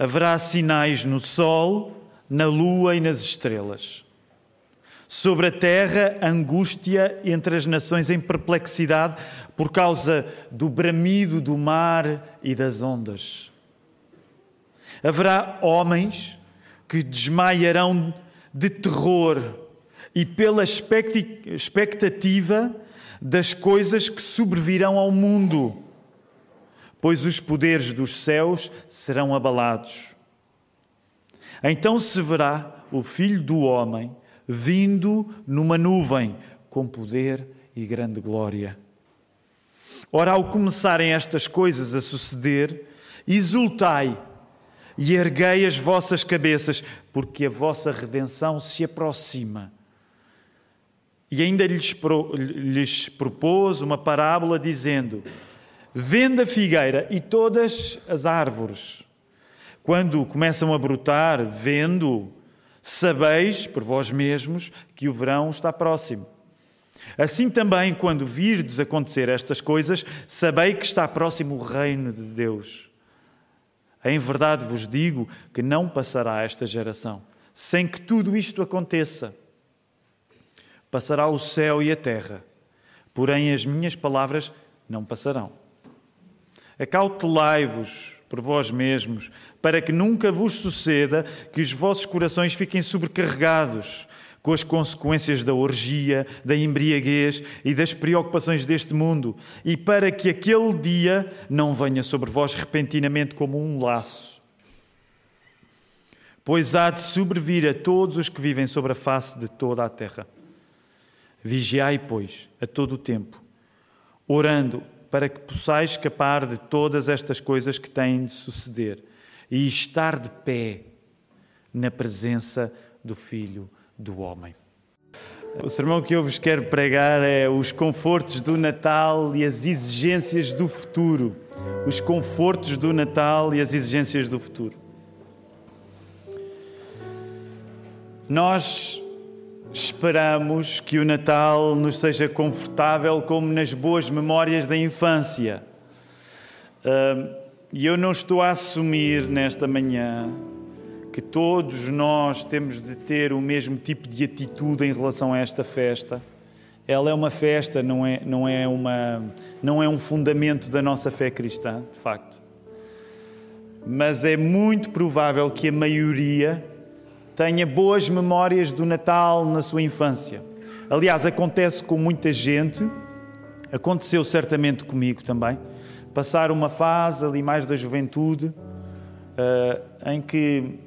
haverá sinais no sol, na lua e nas estrelas. Sobre a terra, angústia entre as nações em perplexidade por causa do bramido do mar e das ondas. Haverá homens que desmaiarão de terror e pela expectativa das coisas que sobrevirão ao mundo, pois os poderes dos céus serão abalados. Então se verá o Filho do Homem vindo numa nuvem com poder e grande glória. Ora, ao começarem estas coisas a suceder, exultai e erguei as vossas cabeças, porque a vossa redenção se aproxima. E ainda lhes, pro, lhes propôs uma parábola dizendo: Venda a figueira e todas as árvores. Quando começam a brotar, vendo, sabeis por vós mesmos que o verão está próximo. Assim também, quando virdes acontecer estas coisas, sabei que está próximo o reino de Deus. Em verdade vos digo que não passará esta geração sem que tudo isto aconteça. Passará o céu e a terra, porém as minhas palavras não passarão. Acautelai-vos por vós mesmos, para que nunca vos suceda que os vossos corações fiquem sobrecarregados com as consequências da orgia, da embriaguez e das preocupações deste mundo, e para que aquele dia não venha sobre vós repentinamente como um laço. Pois há de sobrevir a todos os que vivem sobre a face de toda a terra. Vigiai, pois, a todo o tempo, orando para que possais escapar de todas estas coisas que têm de suceder e estar de pé na presença do Filho do Homem. O sermão que eu vos quero pregar é os confortos do Natal e as exigências do futuro. Os confortos do Natal e as exigências do futuro. Nós esperamos que o Natal nos seja confortável como nas boas memórias da infância. E eu não estou a assumir nesta manhã que todos nós temos de ter o mesmo tipo de atitude em relação a esta festa. Ela é uma festa, não é, não é, uma, não é um fundamento da nossa fé cristã, de facto. Mas é muito provável que a maioria tenha boas memórias do Natal na sua infância. Aliás, acontece com muita gente, aconteceu certamente comigo também, passar uma fase ali mais da juventude, uh, em que,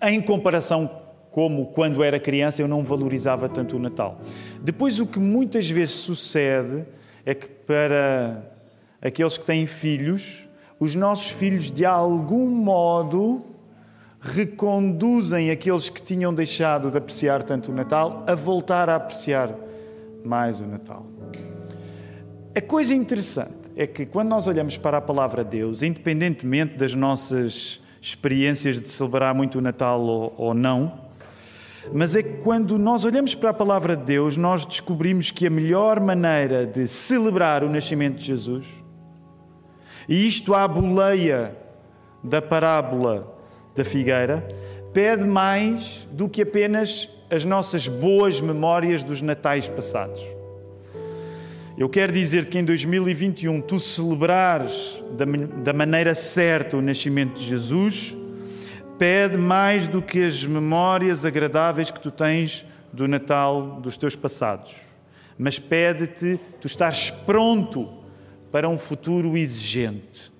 em comparação como quando era criança, eu não valorizava tanto o Natal. Depois, o que muitas vezes sucede é que para aqueles que têm filhos, os nossos filhos, de algum modo, reconduzem aqueles que tinham deixado de apreciar tanto o Natal a voltar a apreciar mais o Natal. A coisa interessante é que quando nós olhamos para a palavra de Deus, independentemente das nossas experiências de celebrar muito o Natal ou, ou não, mas é que quando nós olhamos para a palavra de Deus, nós descobrimos que a melhor maneira de celebrar o nascimento de Jesus, e isto à boleia da parábola da figueira, pede mais do que apenas as nossas boas memórias dos natais passados. Eu quero dizer que em 2021 tu celebrares da, da maneira certa o nascimento de Jesus, pede mais do que as memórias agradáveis que tu tens do Natal dos teus passados, mas pede-te tu estares pronto para um futuro exigente.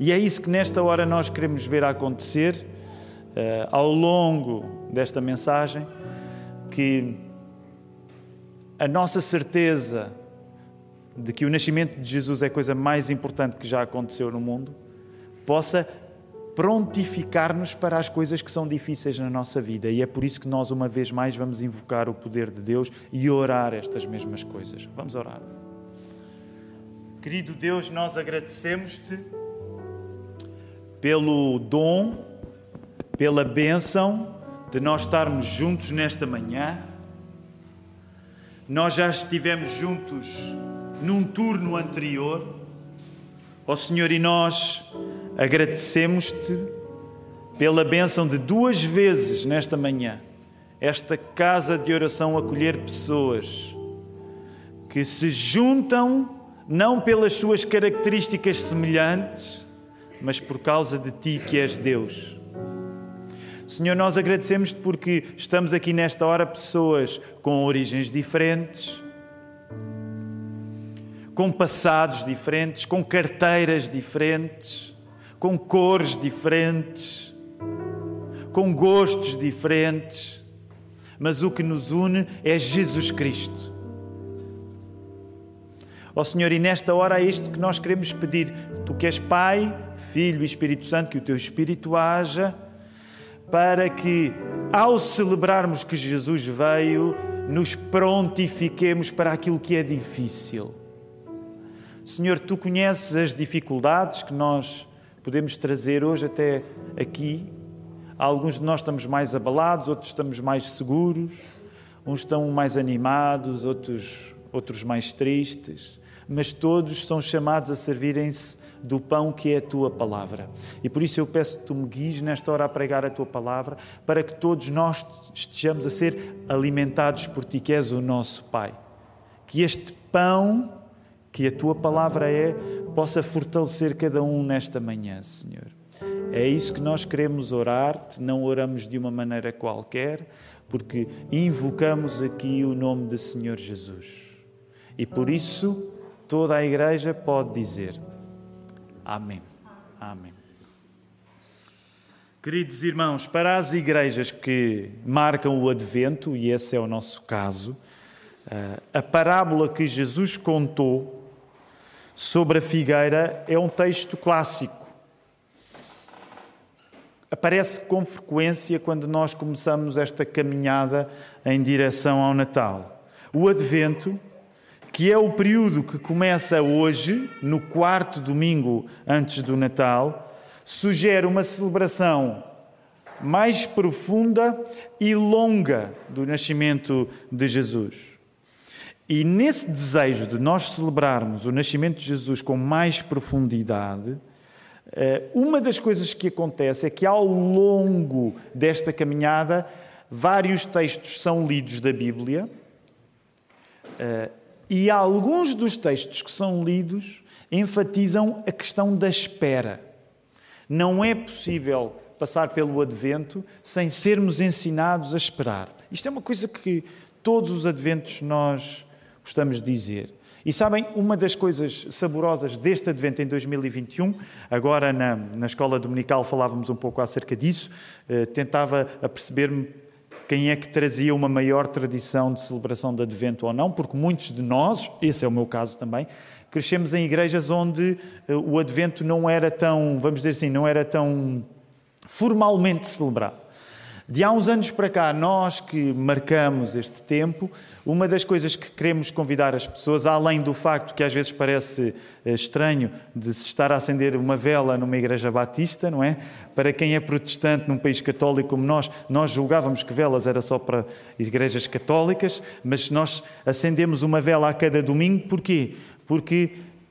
E é isso que nesta hora nós queremos ver acontecer uh, ao longo desta mensagem, que a nossa certeza de que o nascimento de Jesus é a coisa mais importante que já aconteceu no mundo, possa prontificar-nos para as coisas que são difíceis na nossa vida. E é por isso que nós, uma vez mais, vamos invocar o poder de Deus e orar estas mesmas coisas. Vamos orar. Querido Deus, nós agradecemos-te pelo dom, pela bênção de nós estarmos juntos nesta manhã. Nós já estivemos juntos num turno anterior, ó Senhor, e nós agradecemos-te pela bênção de duas vezes nesta manhã, esta casa de oração acolher pessoas que se juntam não pelas suas características semelhantes, mas por causa de ti que és Deus. Senhor, nós agradecemos-te porque estamos aqui nesta hora pessoas com origens diferentes, com passados diferentes, com carteiras diferentes, com cores diferentes, com gostos diferentes, mas o que nos une é Jesus Cristo. Ó oh, Senhor, e nesta hora é isto que nós queremos pedir. Tu que és Pai, Filho e Espírito Santo, que o teu Espírito haja, para que, ao celebrarmos que Jesus veio, nos prontifiquemos para aquilo que é difícil. Senhor, tu conheces as dificuldades que nós podemos trazer hoje até aqui. Alguns de nós estamos mais abalados, outros estamos mais seguros, uns estão mais animados, outros, outros mais tristes, mas todos são chamados a servirem-se do pão que é a tua palavra. E por isso eu peço que tu me guies nesta hora a pregar a tua palavra, para que todos nós estejamos a ser alimentados por ti, que és o nosso Pai. Que este pão que a tua palavra é, possa fortalecer cada um nesta manhã, Senhor. É isso que nós queremos orar-te, não oramos de uma maneira qualquer, porque invocamos aqui o nome do Senhor Jesus. E por isso toda a igreja pode dizer: Amém. Amém. Queridos irmãos, para as igrejas que marcam o Advento, e esse é o nosso caso, eh, a parábola que Jesus contou sobre a figueira é um texto clássico. Aparece com frequência quando nós começamos esta caminhada em direção ao Natal. O Advento, que é o período que começa hoje, no quarto domingo antes do Natal, sugere uma celebração mais profunda e longa do nascimento de Jesus. E nesse desejo de nós celebrarmos o nascimento de Jesus com mais profundidade, eh, uma das coisas que acontece é que ao longo desta caminhada, vários textos são lidos da Bíblia eh, e alguns dos textos que são lidos enfatizam a questão da espera. Não é possível passar pelo advento sem sermos ensinados a esperar. Isto é uma coisa que todos os adventos nós gostamos de dizer. E sabem, uma das coisas saborosas deste Advento em 2021, agora na, na escola dominical falávamos um pouco acerca disso, eh, tentava aperceber-me quem é que trazia uma maior tradição de celebração de Advento ou não, porque muitos de nós, esse é o meu caso também, crescemos em igrejas onde eh, o Advento não era tão, vamos dizer assim, não era tão formalmente celebrado. De há uns anos para cá, nós que marcamos este tempo, uma das coisas que queremos convidar as pessoas, além do facto que às vezes parece eh, estranho de se estar a acender uma vela numa igreja batista, não é? Para quem é protestante num país católico como nós, nós julgávamos que velas era só para igrejas católicas, mas nós acendemos uma vela a cada domingo, porquê? Porque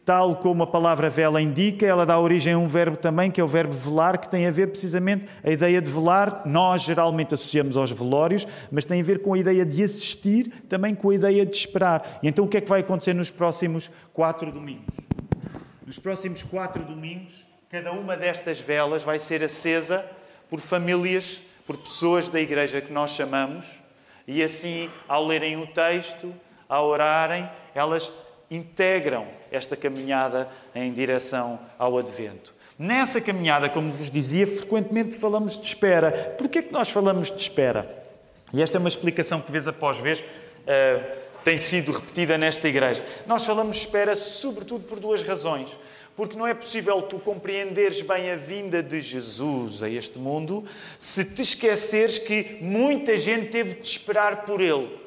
tal como a palavra vela indica, ela dá origem a um verbo também, que é o verbo velar, que tem a ver precisamente a ideia de velar. Nós geralmente associamos aos velórios, mas tem a ver com a ideia de assistir, também com a ideia de esperar. E então o que é que vai acontecer nos próximos quatro domingos? Nos próximos quatro domingos, cada uma destas velas vai ser acesa por famílias, por pessoas da igreja que nós chamamos, e assim, ao lerem o texto, ao orarem, elas integram esta caminhada em direção ao Advento. Nessa caminhada, como vos dizia, frequentemente falamos de espera. Porquê é que nós falamos de espera? E esta é uma explicação que, vez após vez, uh, tem sido repetida nesta igreja. Nós falamos de espera sobretudo por duas razões. Porque não é possível tu compreenderes bem a vinda de Jesus a este mundo se te esqueceres que muita gente teve de esperar por ele.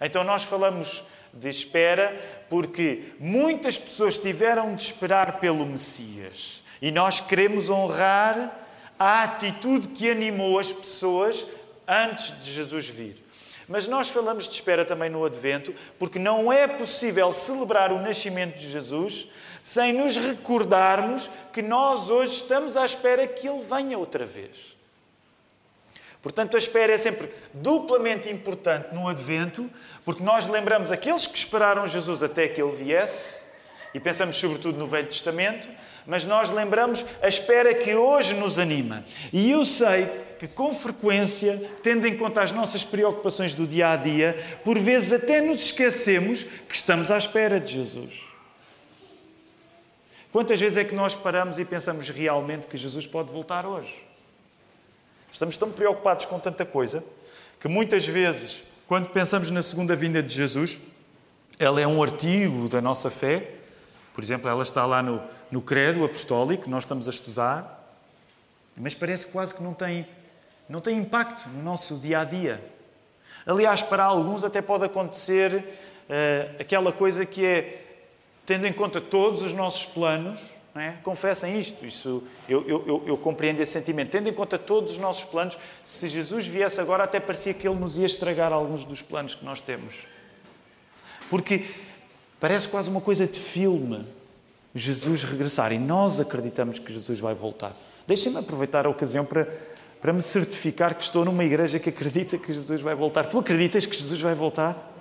Então nós falamos de espera, porque muitas pessoas tiveram de esperar pelo Messias. E nós queremos honrar a atitude que animou as pessoas antes de Jesus vir. Mas nós falamos de espera também no Advento, porque não é possível celebrar o nascimento de Jesus sem nos recordarmos que nós hoje estamos à espera que Ele venha outra vez. Portanto, a espera é sempre duplamente importante no Advento, porque nós lembramos aqueles que esperaram Jesus até que Ele viesse, e pensamos sobretudo no Velho Testamento, mas nós lembramos a espera que hoje nos anima. E eu sei que, com frequência, tendo em conta as nossas preocupações do dia a dia, por vezes até nos esquecemos que estamos à espera de Jesus. Quantas vezes é que nós paramos e pensamos realmente que Jesus pode voltar hoje? Estamos tão preocupados com tanta coisa que muitas vezes, quando pensamos na segunda vinda de Jesus, ela é um artigo da nossa fé. Por exemplo, ela está lá no, no credo apostólico nós estamos a estudar, mas parece quase que não tem, não tem impacto no nosso dia a dia. Aliás, para alguns até pode acontecer uh, aquela coisa que é, tendo em conta todos os nossos planos, é? confessem isto, isso eu, eu, eu, eu, compreendo esse sentimento. Tendo em conta todos os nossos planos, se Jesus viesse agora, até parecia que ele nos ia estragar alguns dos planos que nós temos. Porque parece quase uma coisa de filme. Jesus regressar. E nós acreditamos que Jesus vai voltar. Deixem-me aproveitar a ocasião para, para me certificar que estou numa igreja que acredita que Jesus vai voltar. Tu acreditas que Jesus vai voltar?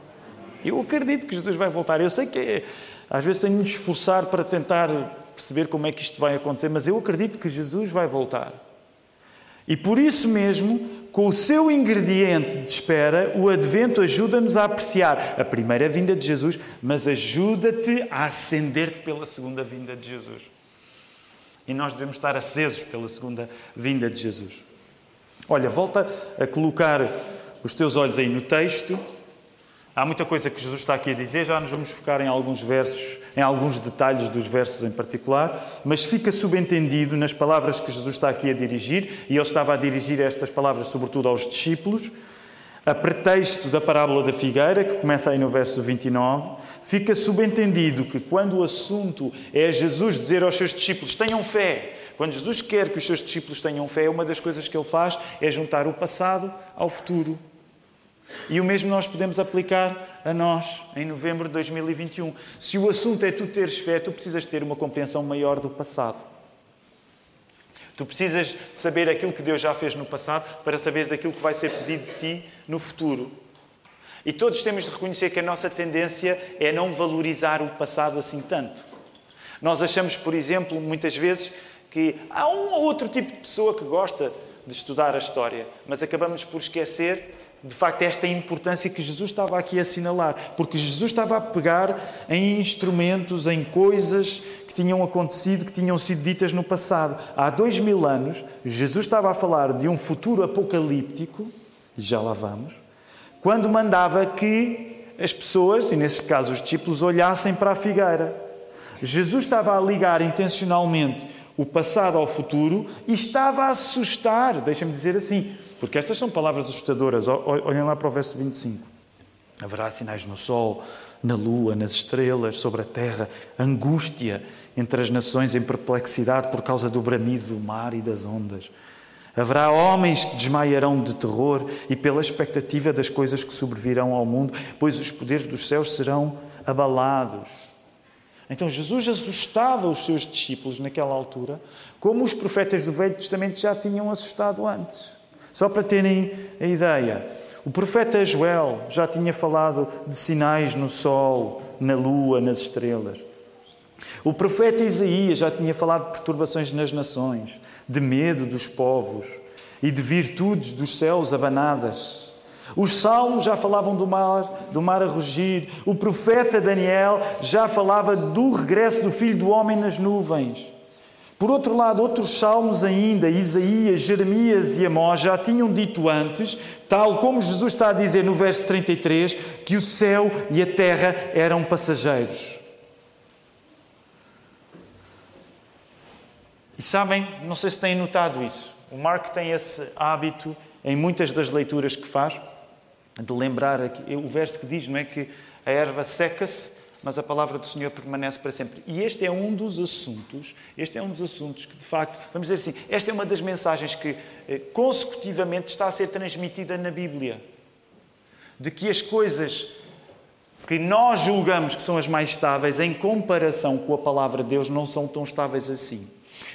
Eu acredito que Jesus vai voltar. Eu sei que às vezes tenho de me esforçar para tentar perceber como é que isto vai acontecer, mas eu acredito que Jesus vai voltar. E por isso mesmo, com o seu ingrediente de espera, o Advento ajuda-nos a apreciar a primeira vinda de Jesus, mas ajuda-te a acender-te pela segunda vinda de Jesus. E nós devemos estar acesos pela segunda vinda de Jesus. Olha, volta a colocar os teus olhos aí no texto. Há muita coisa que Jesus está aqui a dizer, já nos vamos focar em alguns versos, em alguns detalhes dos versos em particular, mas fica subentendido nas palavras que Jesus está aqui a dirigir, e ele estava a dirigir estas palavras sobretudo aos discípulos, a pretexto da parábola da figueira, que começa aí no verso 29, fica subentendido que quando o assunto é Jesus dizer aos seus discípulos: tenham fé, quando Jesus quer que os seus discípulos tenham fé, uma das coisas que ele faz é juntar o passado ao futuro. E o mesmo nós podemos aplicar a nós em novembro de 2021. Se o assunto é tu teres fé, tu precisas ter uma compreensão maior do passado. Tu precisas saber aquilo que Deus já fez no passado para saberes aquilo que vai ser pedido de ti no futuro. E todos temos de reconhecer que a nossa tendência é não valorizar o passado assim tanto. Nós achamos, por exemplo, muitas vezes que há um ou outro tipo de pessoa que gosta de estudar a história, mas acabamos por esquecer de facto, esta importância que Jesus estava aqui a assinalar, porque Jesus estava a pegar em instrumentos, em coisas que tinham acontecido, que tinham sido ditas no passado. Há dois mil anos, Jesus estava a falar de um futuro apocalíptico, e já lá vamos, quando mandava que as pessoas, e neste caso os discípulos, olhassem para a figueira. Jesus estava a ligar intencionalmente o passado ao futuro e estava a assustar, deixa-me dizer assim, porque estas são palavras assustadoras. Olhem lá para o verso 25. Haverá sinais no sol, na lua, nas estrelas, sobre a terra, angústia entre as nações em perplexidade por causa do bramido do mar e das ondas. Haverá homens que desmaiarão de terror e pela expectativa das coisas que sobrevirão ao mundo, pois os poderes dos céus serão abalados. Então Jesus assustava os seus discípulos naquela altura, como os profetas do Velho Testamento já tinham assustado antes. Só para terem a ideia, o profeta Joel já tinha falado de sinais no sol, na lua, nas estrelas. O profeta Isaías já tinha falado de perturbações nas nações, de medo dos povos e de virtudes dos céus abanadas. Os salmos já falavam do mar, do mar a rugir. O profeta Daniel já falava do regresso do filho do homem nas nuvens. Por outro lado, outros salmos ainda, Isaías, Jeremias e Amós, já tinham dito antes, tal como Jesus está a dizer no verso 33, que o céu e a terra eram passageiros. E sabem, não sei se têm notado isso, o Mark tem esse hábito em muitas das leituras que faz, de lembrar o verso que diz, não é que a erva seca-se mas a palavra do Senhor permanece para sempre. E este é um dos assuntos, este é um dos assuntos que, de facto, vamos dizer assim, esta é uma das mensagens que eh, consecutivamente está a ser transmitida na Bíblia. de que as coisas que nós julgamos que são as mais estáveis, em comparação com a palavra de Deus, não são tão estáveis assim.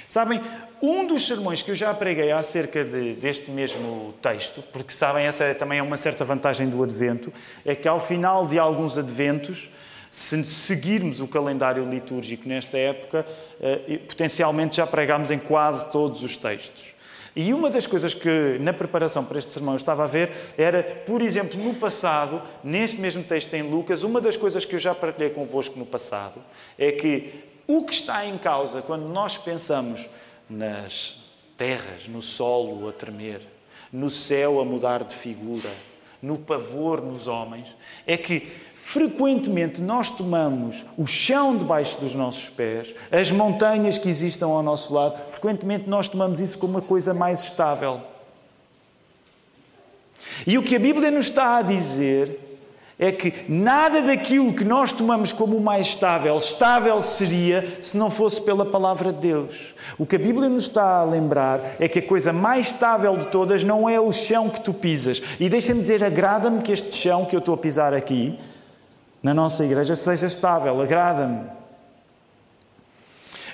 Sabem, um dos sermões que eu já preguei acerca de, deste mesmo texto, porque sabem, essa também é uma certa vantagem do Advento, é que ao final de alguns Adventos, se seguirmos o calendário litúrgico nesta época, eh, potencialmente já pregámos em quase todos os textos. E uma das coisas que na preparação para este sermão eu estava a ver era, por exemplo, no passado, neste mesmo texto em Lucas, uma das coisas que eu já partilhei convosco no passado é que o que está em causa quando nós pensamos nas terras, no solo a tremer, no céu a mudar de figura, no pavor nos homens, é que frequentemente nós tomamos o chão debaixo dos nossos pés, as montanhas que existam ao nosso lado, frequentemente nós tomamos isso como uma coisa mais estável. E o que a Bíblia nos está a dizer é que nada daquilo que nós tomamos como o mais estável, estável seria se não fosse pela palavra de Deus. O que a Bíblia nos está a lembrar é que a coisa mais estável de todas não é o chão que tu pisas. E deixa-me dizer, agrada-me que este chão que eu estou a pisar aqui, na nossa igreja, seja estável. Agrada-me.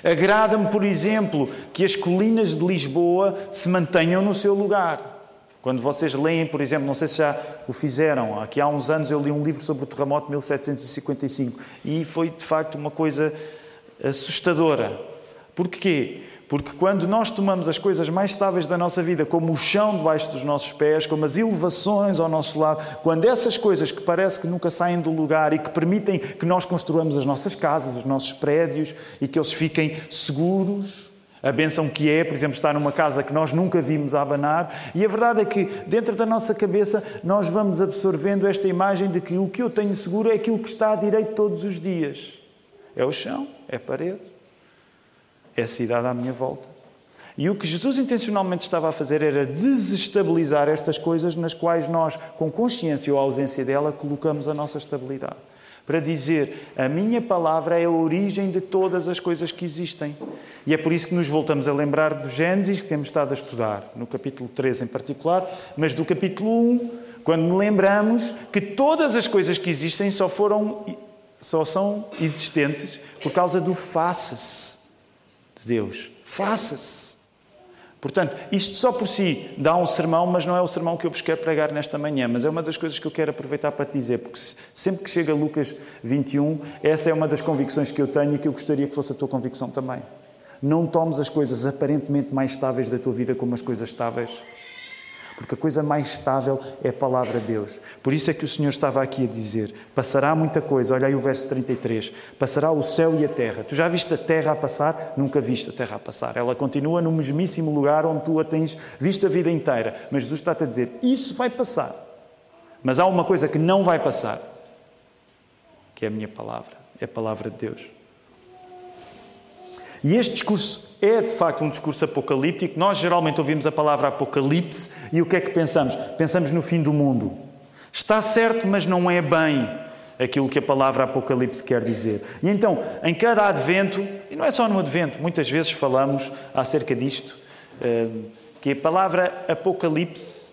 Agrada-me, por exemplo, que as colinas de Lisboa se mantenham no seu lugar. Quando vocês leem, por exemplo, não sei se já o fizeram, aqui há uns anos eu li um livro sobre o terremoto de 1755 e foi de facto uma coisa assustadora. Porquê? Porque quando nós tomamos as coisas mais estáveis da nossa vida, como o chão debaixo dos nossos pés, como as elevações ao nosso lado, quando essas coisas que parece que nunca saem do lugar e que permitem que nós construamos as nossas casas, os nossos prédios e que eles fiquem seguros, a benção que é, por exemplo, estar numa casa que nós nunca vimos abanar. E a verdade é que, dentro da nossa cabeça, nós vamos absorvendo esta imagem de que o que eu tenho seguro é aquilo que está à direita todos os dias. É o chão, é a parede, é a cidade à minha volta. E o que Jesus intencionalmente estava a fazer era desestabilizar estas coisas nas quais nós, com consciência ou ausência dela, colocamos a nossa estabilidade para dizer: a minha palavra é a origem de todas as coisas que existem. E é por isso que nos voltamos a lembrar do Gênesis, que temos estado a estudar, no capítulo 3 em particular, mas do capítulo 1, quando me lembramos que todas as coisas que existem só foram só são existentes por causa do faça-se de Deus. Faça-se. Portanto, isto só por si dá um sermão, mas não é o sermão que eu vos quero pregar nesta manhã. Mas é uma das coisas que eu quero aproveitar para te dizer, porque sempre que chega Lucas 21, essa é uma das convicções que eu tenho e que eu gostaria que fosse a tua convicção também. Não tomes as coisas aparentemente mais estáveis da tua vida como as coisas estáveis porque a coisa mais estável é a palavra de Deus. Por isso é que o Senhor estava aqui a dizer: passará muita coisa. Olha aí o verso 33. Passará o céu e a terra. Tu já viste a terra a passar? Nunca viste a terra a passar. Ela continua no mesmíssimo lugar onde tu a tens visto a vida inteira. Mas Jesus está-te a dizer: isso vai passar. Mas há uma coisa que não vai passar, que é a minha palavra, é a palavra de Deus. E este discurso é de facto um discurso apocalíptico. Nós geralmente ouvimos a palavra apocalipse e o que é que pensamos? Pensamos no fim do mundo. Está certo, mas não é bem aquilo que a palavra apocalipse quer dizer. E então, em cada advento, e não é só no advento, muitas vezes falamos acerca disto, eh, que a palavra apocalipse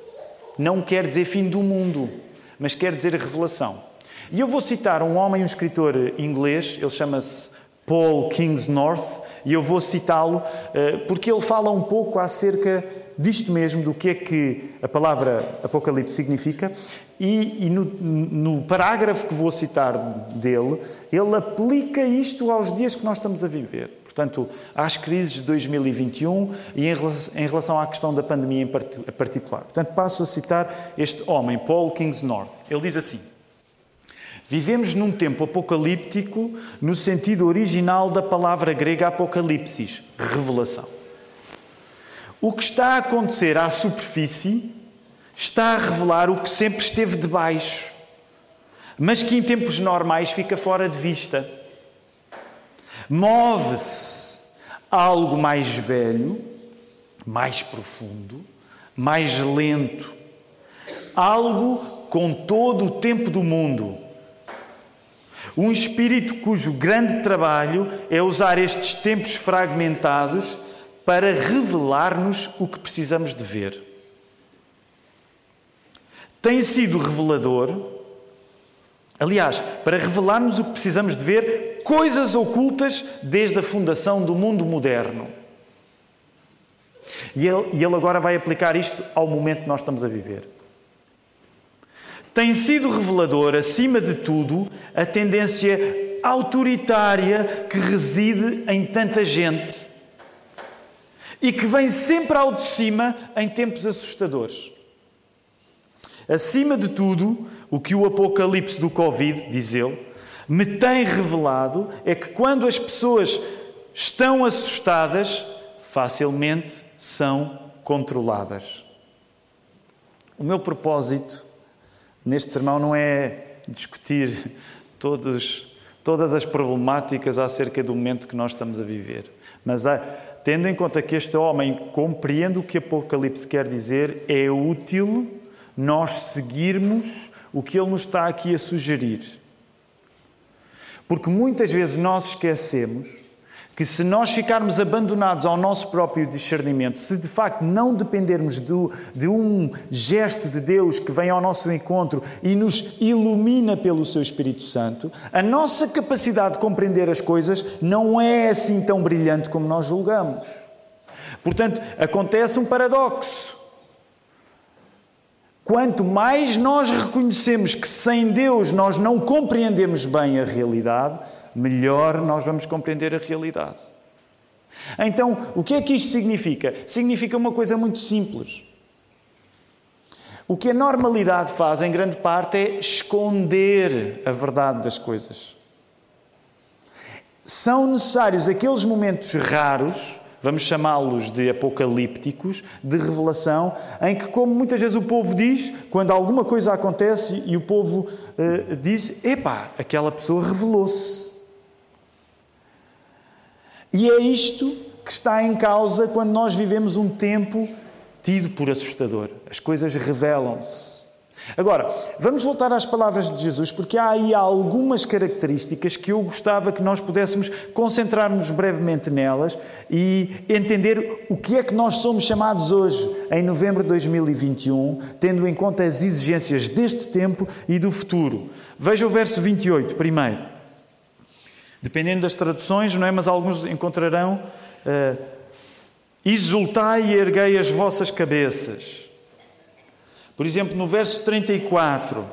não quer dizer fim do mundo, mas quer dizer revelação. E eu vou citar um homem, um escritor inglês, ele chama-se Paul Kingsnorth, e eu vou citá-lo eh, porque ele fala um pouco acerca disto mesmo, do que é que a palavra Apocalipse significa, e, e no, no, parágrafo que vou citar dele, ele aplica isto aos dias que nós estamos a viver. Portanto, às crises de 2021 e em em relação à questão da pandemia em particular. Portanto, passo a citar este homem, Paul Kingsnorth. Ele diz assim. Vivemos num tempo apocalíptico no sentido original da palavra grega apocalipsis, revelação. O que está a acontecer à superfície está a revelar o que sempre esteve debaixo, mas que em tempos normais fica fora de vista. Move-se algo mais velho, mais profundo, mais lento, algo com todo o tempo do mundo um espírito cujo grande trabalho é usar estes tempos fragmentados para revelar-nos o que precisamos de ver. tem sido revelador. Aliás, para revelar-nos o que precisamos de ver, coisas ocultas desde a fundação do mundo moderno. E ele, agora vai aplicar isto ao momento que nós estamos a viver. Tem sido revelador, acima de tudo, a tendência autoritária que reside em tanta gente e que vem sempre ao de cima em tempos assustadores. Acima de tudo, o que o apocalipse do Covid, diz ele, me tem revelado é que quando as pessoas estão assustadas, facilmente são controladas. O meu propósito neste sermão não é discutir todos, todas as problemáticas acerca do momento que nós estamos a viver, mas tendo em conta que este homem compreende o que Apocalipse quer dizer, é útil nós seguirmos o que ele nos está aqui a sugerir. Porque muitas vezes nós esquecemos que se nós ficarmos abandonados ao nosso próprio discernimento, se de facto não dependermos do, de um gesto de Deus que vem ao nosso encontro e nos ilumina pelo seu Espírito Santo, a nossa capacidade de compreender as coisas não é assim tão brilhante como nós julgamos. Portanto, acontece um paradoxo. Quanto mais nós reconhecemos que sem Deus nós não compreendemos bem a realidade, melhor nós vamos compreender a realidade. Então, o que é que isto significa? Significa uma coisa muito simples. O que a normalidade faz, em grande parte, é esconder a verdade das coisas. São necessários aqueles momentos raros, vamos chamá-los de apocalípticos, de revelação, em que, como muitas vezes o povo diz, quando alguma coisa acontece e o povo uh, diz: epá, aquela pessoa revelou-se. E é isto que está em causa quando nós vivemos um tempo tido por assustador. As coisas revelam-se. Agora, vamos voltar às palavras de Jesus, porque há aí algumas características que eu gostava que nós pudéssemos concentrar-nos brevemente nelas e entender o que é que nós somos chamados hoje, em novembro de 2021, tendo em conta as exigências deste tempo e do futuro. Veja o verso 28, primeiro. Dependendo das traduções, não é? Mas alguns encontrarão uh, exultai e erguei as vossas cabeças. Por exemplo, no verso 34,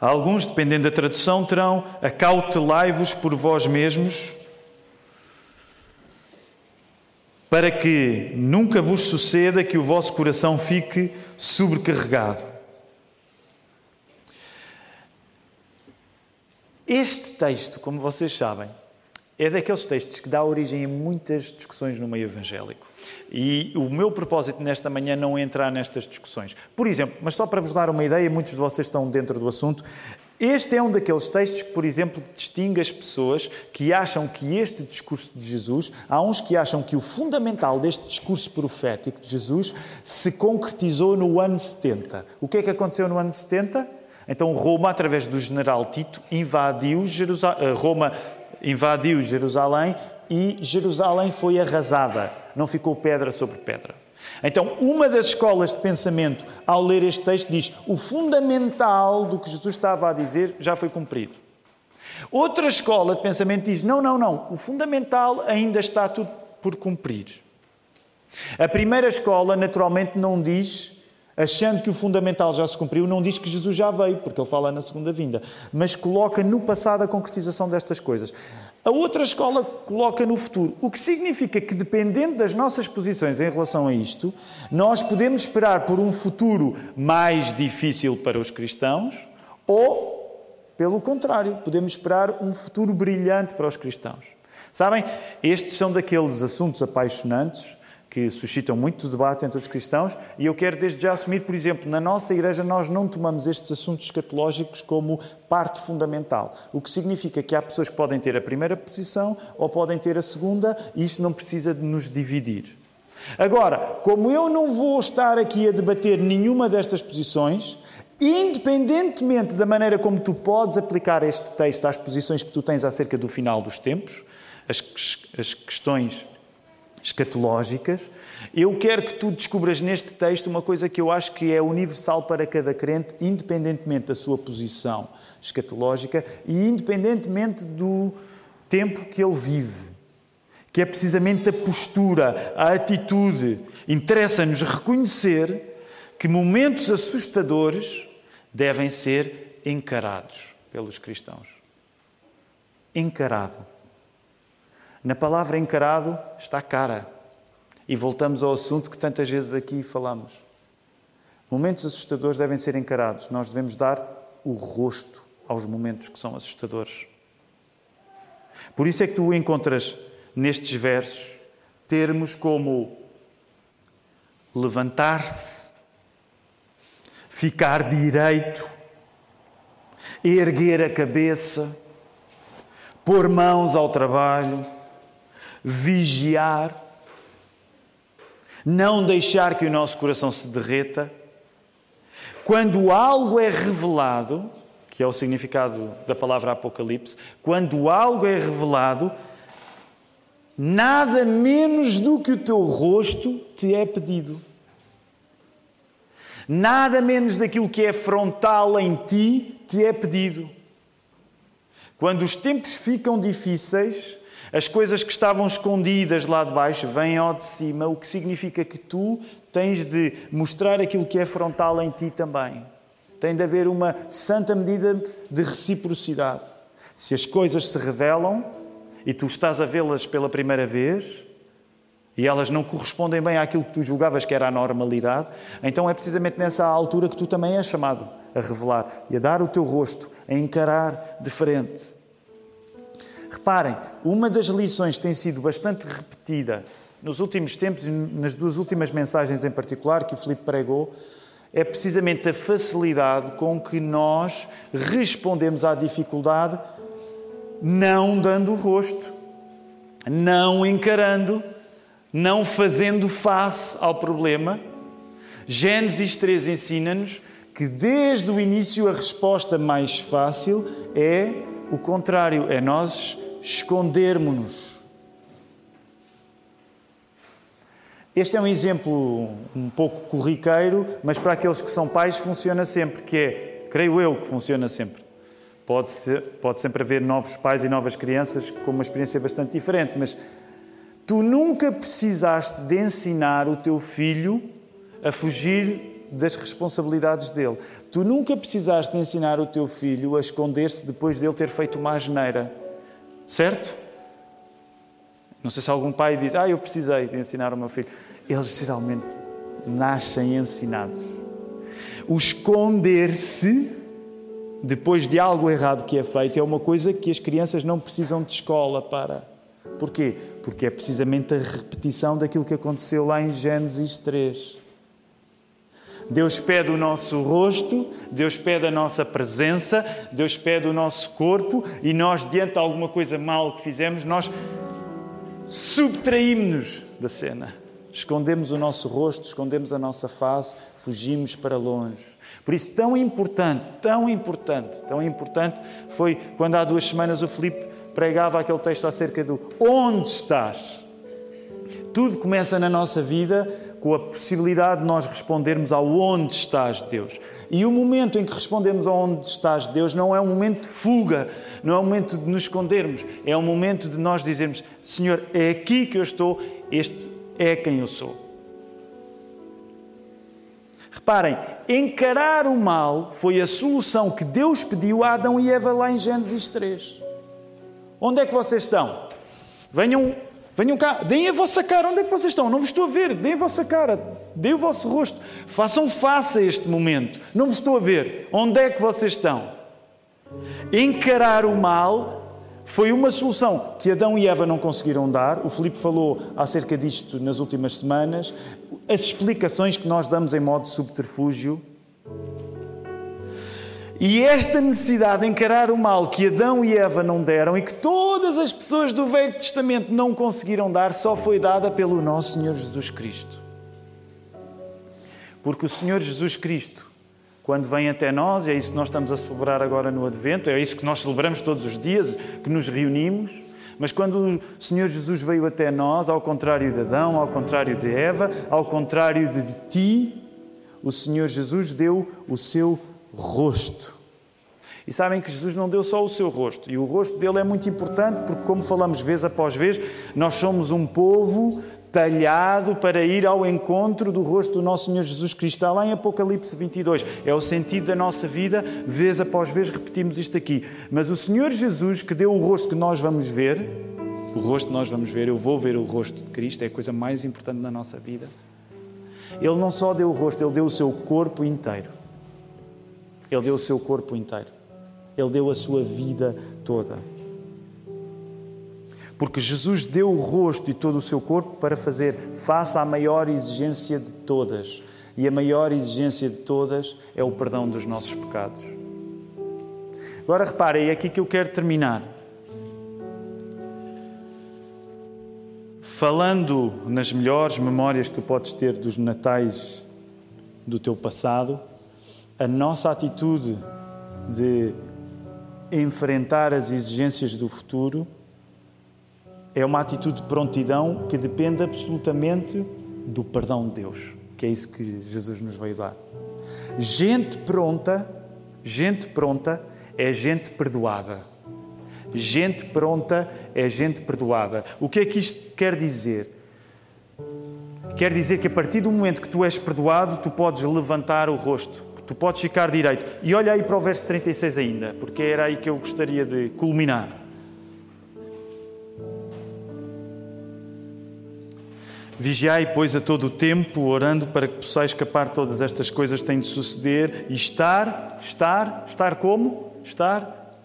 alguns, dependendo da tradução, terão acautelai-vos por vós mesmos, para que nunca vos suceda que o vosso coração fique sobrecarregado. Este texto, como vocês sabem, é daqueles textos que dá origem a muitas discussões no meio evangélico. E o meu propósito nesta manhã não é entrar nestas discussões. Por exemplo, mas só para vos dar uma ideia, muitos de vocês estão dentro do assunto, este é um daqueles textos que, por exemplo, distingue as pessoas que acham que este discurso de Jesus, há uns que acham que o fundamental deste discurso profético de Jesus se concretizou no ano 70. O que é que aconteceu no ano 70? Então Roma, através do general Tito, invadiu eh, Roma invadiu Jerusalém e Jerusalém foi arrasada. Não ficou pedra sobre pedra. Então, uma das escolas de pensamento, ao ler este texto, diz: o fundamental do que Jesus estava a dizer já foi cumprido. Outra escola de pensamento diz: não, não, não, o fundamental ainda está tudo por cumprir. A primeira escola, naturalmente, não diz achando que o fundamental já se cumpriu, não diz que Jesus já veio, porque ele fala na segunda vinda, mas coloca no passado a concretização destas coisas. A outra escola coloca no futuro, o que significa que, dependendo das nossas posições em relação a isto, nós podemos esperar por um futuro mais difícil para os cristãos ou, pelo contrário, podemos esperar um futuro brilhante para os cristãos. Sabem, estes são daqueles assuntos apaixonantes que suscitam muito debate entre os cristãos, e eu quero desde já assumir, por exemplo, na nossa igreja nós não tomamos estes assuntos escatológicos como parte fundamental, o que significa que há pessoas que podem ter a primeira posição ou podem ter a segunda, e isto não precisa de nos dividir. Agora, como eu não vou estar aqui a debater nenhuma destas posições, independentemente da maneira como tu podes aplicar este texto às posições que tu tens acerca do final dos tempos, as, as questões escatológicas, eu quero que tu descubras neste texto uma coisa que eu acho que é universal para cada crente, independentemente da sua posição escatológica e independentemente do tempo que ele vive, que é precisamente a postura, a atitude. Interessa-nos reconhecer que momentos assustadores devem ser encarados pelos cristãos. Encarado. Na palavra encarado está cara. E voltamos ao assunto que tantas vezes aqui falamos. Momentos assustadores devem ser encarados. Nós devemos dar o rosto aos momentos que são assustadores. Por isso é que tu encontras nestes versos termos como levantar-se, ficar direito, erguer a cabeça, pôr mãos ao trabalho, vigiar, não deixar que o nosso coração se derreta. Quando algo é revelado, que é o significado da palavra Apocalipse, quando algo é revelado, nada menos do que o teu rosto te é pedido. Nada menos daquilo que é frontal em ti te é pedido. Quando os tempos ficam difíceis, as coisas que estavam escondidas lá de baixo vêm ao de cima, o que significa que tu tens de mostrar aquilo que é frontal em ti também. Tem de haver uma santa medida de reciprocidade. Se as coisas se revelam e tu estás a vê-las pela primeira vez e elas não correspondem bem àquilo que tu julgavas que era a normalidade, então é precisamente nessa altura que tu também és chamado a revelar e a dar o teu rosto, a encarar de frente. Reparem, uma das lições que tem sido bastante repetida nos últimos tempos e nas duas últimas mensagens em particular que o Filipe pregou é precisamente a facilidade com que nós respondemos à dificuldade não dando o rosto, não encarando, não fazendo face ao problema. Gênesis 3 ensina-nos que desde o início a resposta mais fácil é o contrário, é nós escondermos-nos Este é um exemplo um pouco corriqueiro, mas para aqueles que são pais funciona sempre, que é, creio eu que funciona sempre. Pode, ser, pode sempre haver novos pais e novas crianças com uma experiência bastante diferente, mas tu nunca precisaste de ensinar o teu filho a fugir das responsabilidades dele. Tu nunca precisaste de ensinar o teu filho a esconder-se depois dele ter feito uma asneira. Certo? Não sei se algum pai diz, ah, eu precisei de ensinar o meu filho eles geralmente nascem ensinados. O esconder-se depois de algo errado que é feito é uma coisa que as crianças não precisam de escola para. Porquê? Porque é precisamente a repetição daquilo que aconteceu lá em Gênesis 3. Deus pede o nosso rosto, Deus pede a nossa presença, Deus pede o nosso corpo e nós, diante de alguma coisa mal que fizemos, nós subtraímos-nos da cena. Escondemos o nosso rosto, escondemos a nossa face, fugimos para longe. Por isso, tão importante, tão importante, tão importante foi quando há duas semanas o Filipe pregava aquele texto acerca do onde estás. Tudo começa na nossa vida com a possibilidade de nós respondermos ao onde estás, Deus. E o momento em que respondemos ao onde estás, Deus, não é um momento de fuga, não é um momento de nos escondermos, é um momento de nós dizermos: Senhor, é aqui que eu estou, este é quem eu sou. Reparem, encarar o mal foi a solução que Deus pediu a Adão e Eva lá em Gênesis 3. Onde é que vocês estão? Venham, venham cá, deem a vossa cara. Onde é que vocês estão? Não vos estou a ver. Deem a vossa cara, deem o vosso rosto. Façam face a este momento. Não vos estou a ver. Onde é que vocês estão? Encarar o mal foi uma solução que Adão e Eva não conseguiram dar. O Filipe falou acerca disto nas últimas semanas. As explicações que nós damos em modo subterfúgio. E esta necessidade de encarar o mal que Adão e Eva não deram e que todas as pessoas do Velho Testamento não conseguiram dar, só foi dada pelo nosso Senhor Jesus Cristo. Porque o Senhor Jesus Cristo quando vem até nós, e é isso que nós estamos a celebrar agora no Advento, é isso que nós celebramos todos os dias, que nos reunimos. Mas quando o Senhor Jesus veio até nós, ao contrário de Adão, ao contrário de Eva, ao contrário de ti, o Senhor Jesus deu o seu rosto. E sabem que Jesus não deu só o seu rosto. E o rosto dele é muito importante porque, como falamos vez após vez, nós somos um povo talhado para ir ao encontro do rosto do nosso Senhor Jesus Cristo. Está lá em Apocalipse 22. É o sentido da nossa vida, vez após vez repetimos isto aqui. Mas o Senhor Jesus, que deu o rosto que nós vamos ver, o rosto que nós vamos ver, eu vou ver o rosto de Cristo, é a coisa mais importante na nossa vida. Ele não só deu o rosto, ele deu o seu corpo inteiro. Ele deu o seu corpo inteiro. Ele deu a sua vida toda. Porque Jesus deu o rosto e todo o seu corpo para fazer face à maior exigência de todas. E a maior exigência de todas é o perdão dos nossos pecados. Agora reparem, é aqui que eu quero terminar. Falando nas melhores memórias que tu podes ter dos natais do teu passado, a nossa atitude de enfrentar as exigências do futuro é uma atitude de prontidão que depende absolutamente do perdão de Deus, que é isso que Jesus nos veio dar. Gente pronta, gente pronta é gente perdoada. Gente pronta é gente perdoada. O que é que isto quer dizer? Quer dizer que a partir do momento que tu és perdoado, tu podes levantar o rosto, tu podes ficar direito. E olha aí para o verso 36 ainda, porque era aí que eu gostaria de culminar. Vigiai, pois, a todo o tempo, orando para que possais escapar todas estas coisas que têm de suceder e estar, estar, estar como? Estar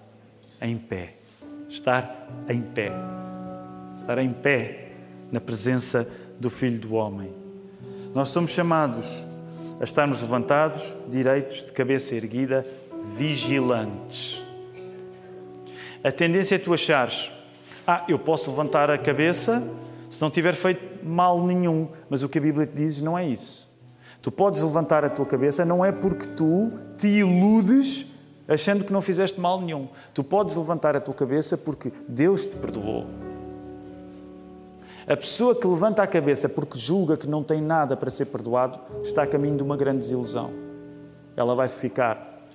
em pé. Estar em pé. Estar em pé na presença do Filho do Homem. Nós somos chamados a estarmos levantados, direitos, de cabeça erguida, vigilantes. A tendência é tu achares, ah, eu posso levantar a cabeça se não tiver feito mal nenhum, mas o que a Bíblia te diz não é isso. Tu podes levantar a tua cabeça, não é porque tu te iludes achando que não fizeste mal nenhum. Tu podes levantar a tua cabeça porque Deus te perdoou. A pessoa que levanta a cabeça porque julga que não tem nada para ser perdoado está a caminho de uma grande desilusão. Ela vai ficar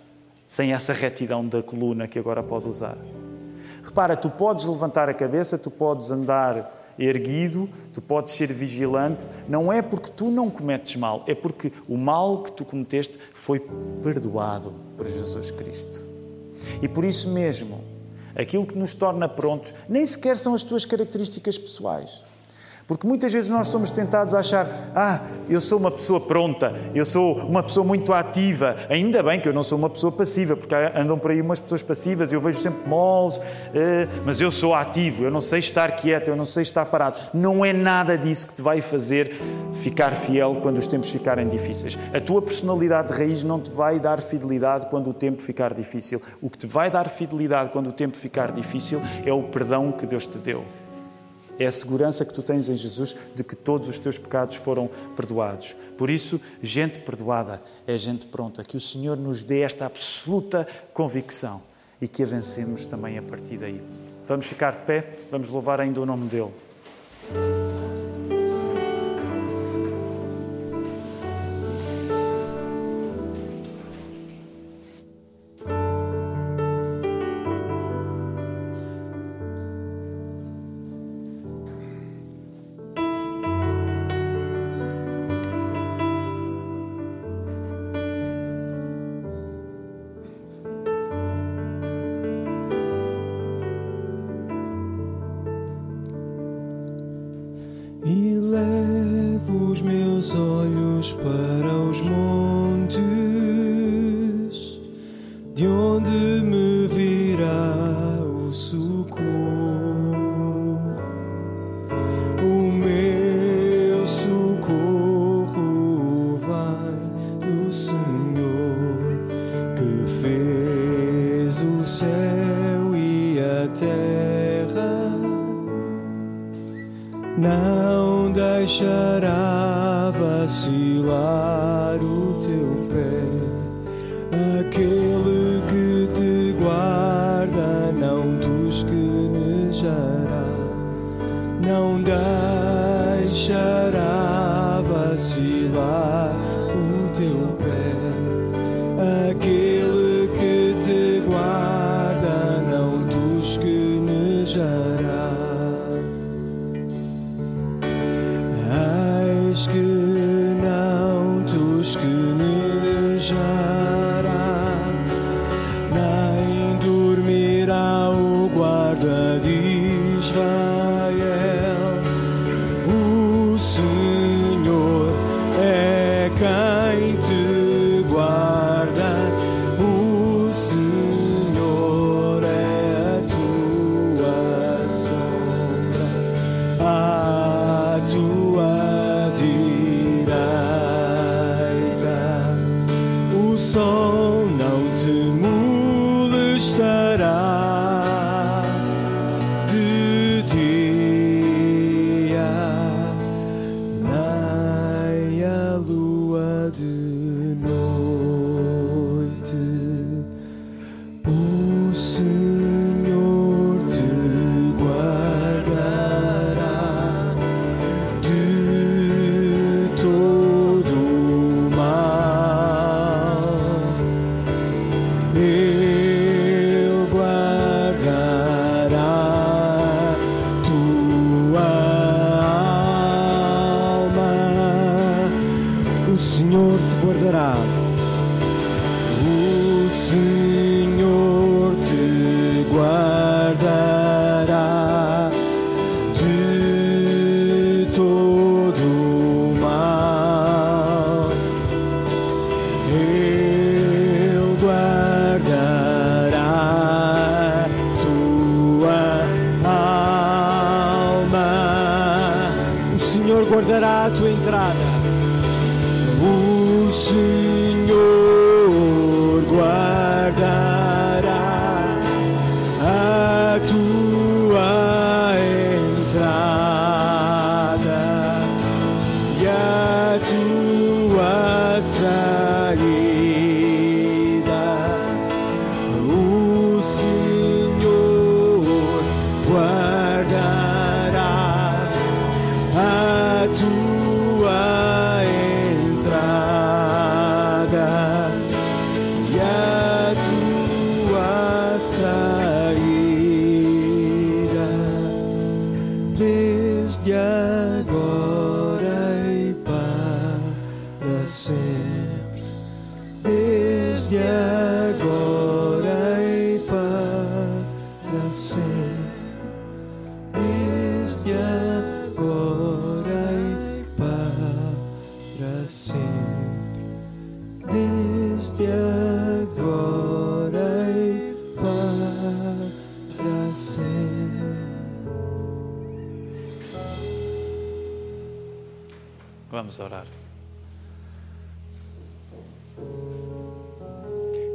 sem essa retidão da coluna que agora pode usar. Repara, tu podes levantar a cabeça, tu podes andar erguido, tu podes ser vigilante, não é porque tu não cometes mal, é porque o mal que tu cometeste foi perdoado por Jesus Cristo. E por isso mesmo, aquilo que nos torna prontos nem sequer são as tuas características pessoais. Porque muitas vezes nós somos tentados a achar: ah, eu sou uma pessoa pronta, eu sou uma pessoa muito ativa. Ainda bem que eu não sou uma pessoa passiva, porque andam por aí umas pessoas passivas, eu vejo sempre moles, eh, mas eu sou ativo, eu não sei estar quieto, eu não sei estar parado. Não é nada disso que te vai fazer ficar fiel quando os tempos ficarem difíceis. A tua personalidade de raiz não te vai dar fidelidade quando o tempo ficar difícil. O que te vai dar fidelidade quando o tempo ficar difícil é o perdão que Deus te deu. É a segurança que tu tens em Jesus de que todos os teus pecados foram perdoados. Por isso, gente perdoada é gente pronta. Que o Senhor nos dê esta absoluta convicção e que avancemos também a partir daí. Vamos ficar de pé, vamos louvar ainda o nome dEle. Senhor guardará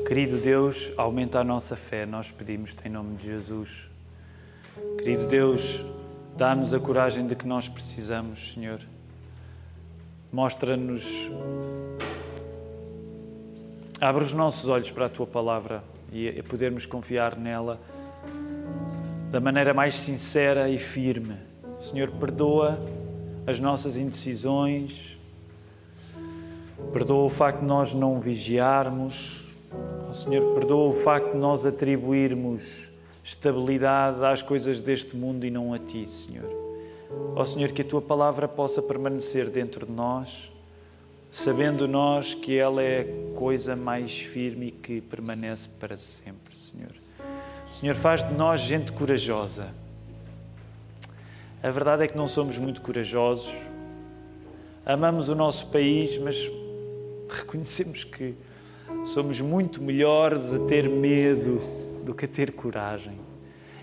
Querido Deus, aumenta a nossa fé, nós pedimos-te em nome de Jesus. Querido Deus, dá-nos a coragem de que nós precisamos, Senhor. Mostra-nos. Abre os nossos olhos para a tua palavra e podermos confiar nela da maneira mais sincera e firme. Senhor, perdoa as nossas indecisões, perdoa o facto de nós não vigiarmos, oh, Senhor, perdoa o facto de nós atribuirmos estabilidade às coisas deste mundo e não a Ti, Senhor. Ó oh, Senhor, que a Tua palavra possa permanecer dentro de nós, sabendo nós que ela é a coisa mais firme e que permanece para sempre, Senhor. Senhor, faz de nós gente corajosa. A verdade é que não somos muito corajosos. Amamos o nosso país, mas reconhecemos que somos muito melhores a ter medo do que a ter coragem.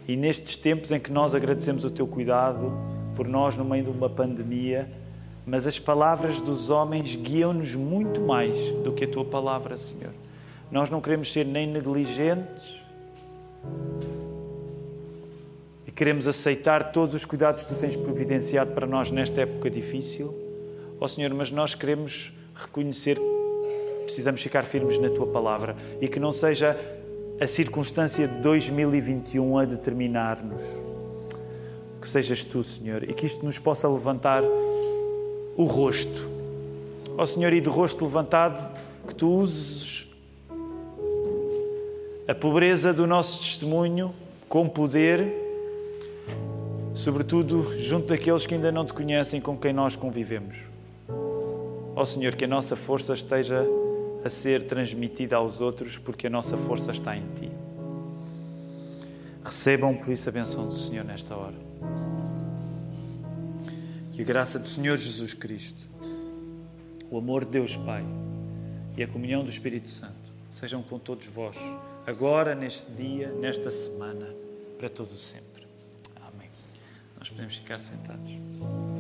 E nestes tempos em que nós agradecemos o teu cuidado por nós no meio de uma pandemia, mas as palavras dos homens guiam-nos muito mais do que a tua palavra, Senhor. Nós não queremos ser nem negligentes e queremos aceitar todos os cuidados que tu tens providenciado para nós nesta época difícil, ó oh, Senhor, mas nós queremos reconhecer precisamos ficar firmes na tua palavra e que não seja a circunstância de 2021 a determinar-nos. Que sejas tu, Senhor, e que isto nos possa levantar o rosto. Ó Senhor, e do rosto levantado, que tu uses a pobreza do nosso testemunho com poder, sobretudo junto daqueles que ainda não te conhecem com quem nós convivemos. Ó Senhor, que a nossa força esteja a ser transmitida aos outros, porque a nossa força está em Ti. Recebam por isso a benção do Senhor nesta hora. Que a graça do Senhor Jesus Cristo, o amor de Deus Pai e a comunhão do Espírito Santo sejam com todos vós, agora, neste dia, nesta semana, para todo sempre. Amém. Nós podemos ficar sentados.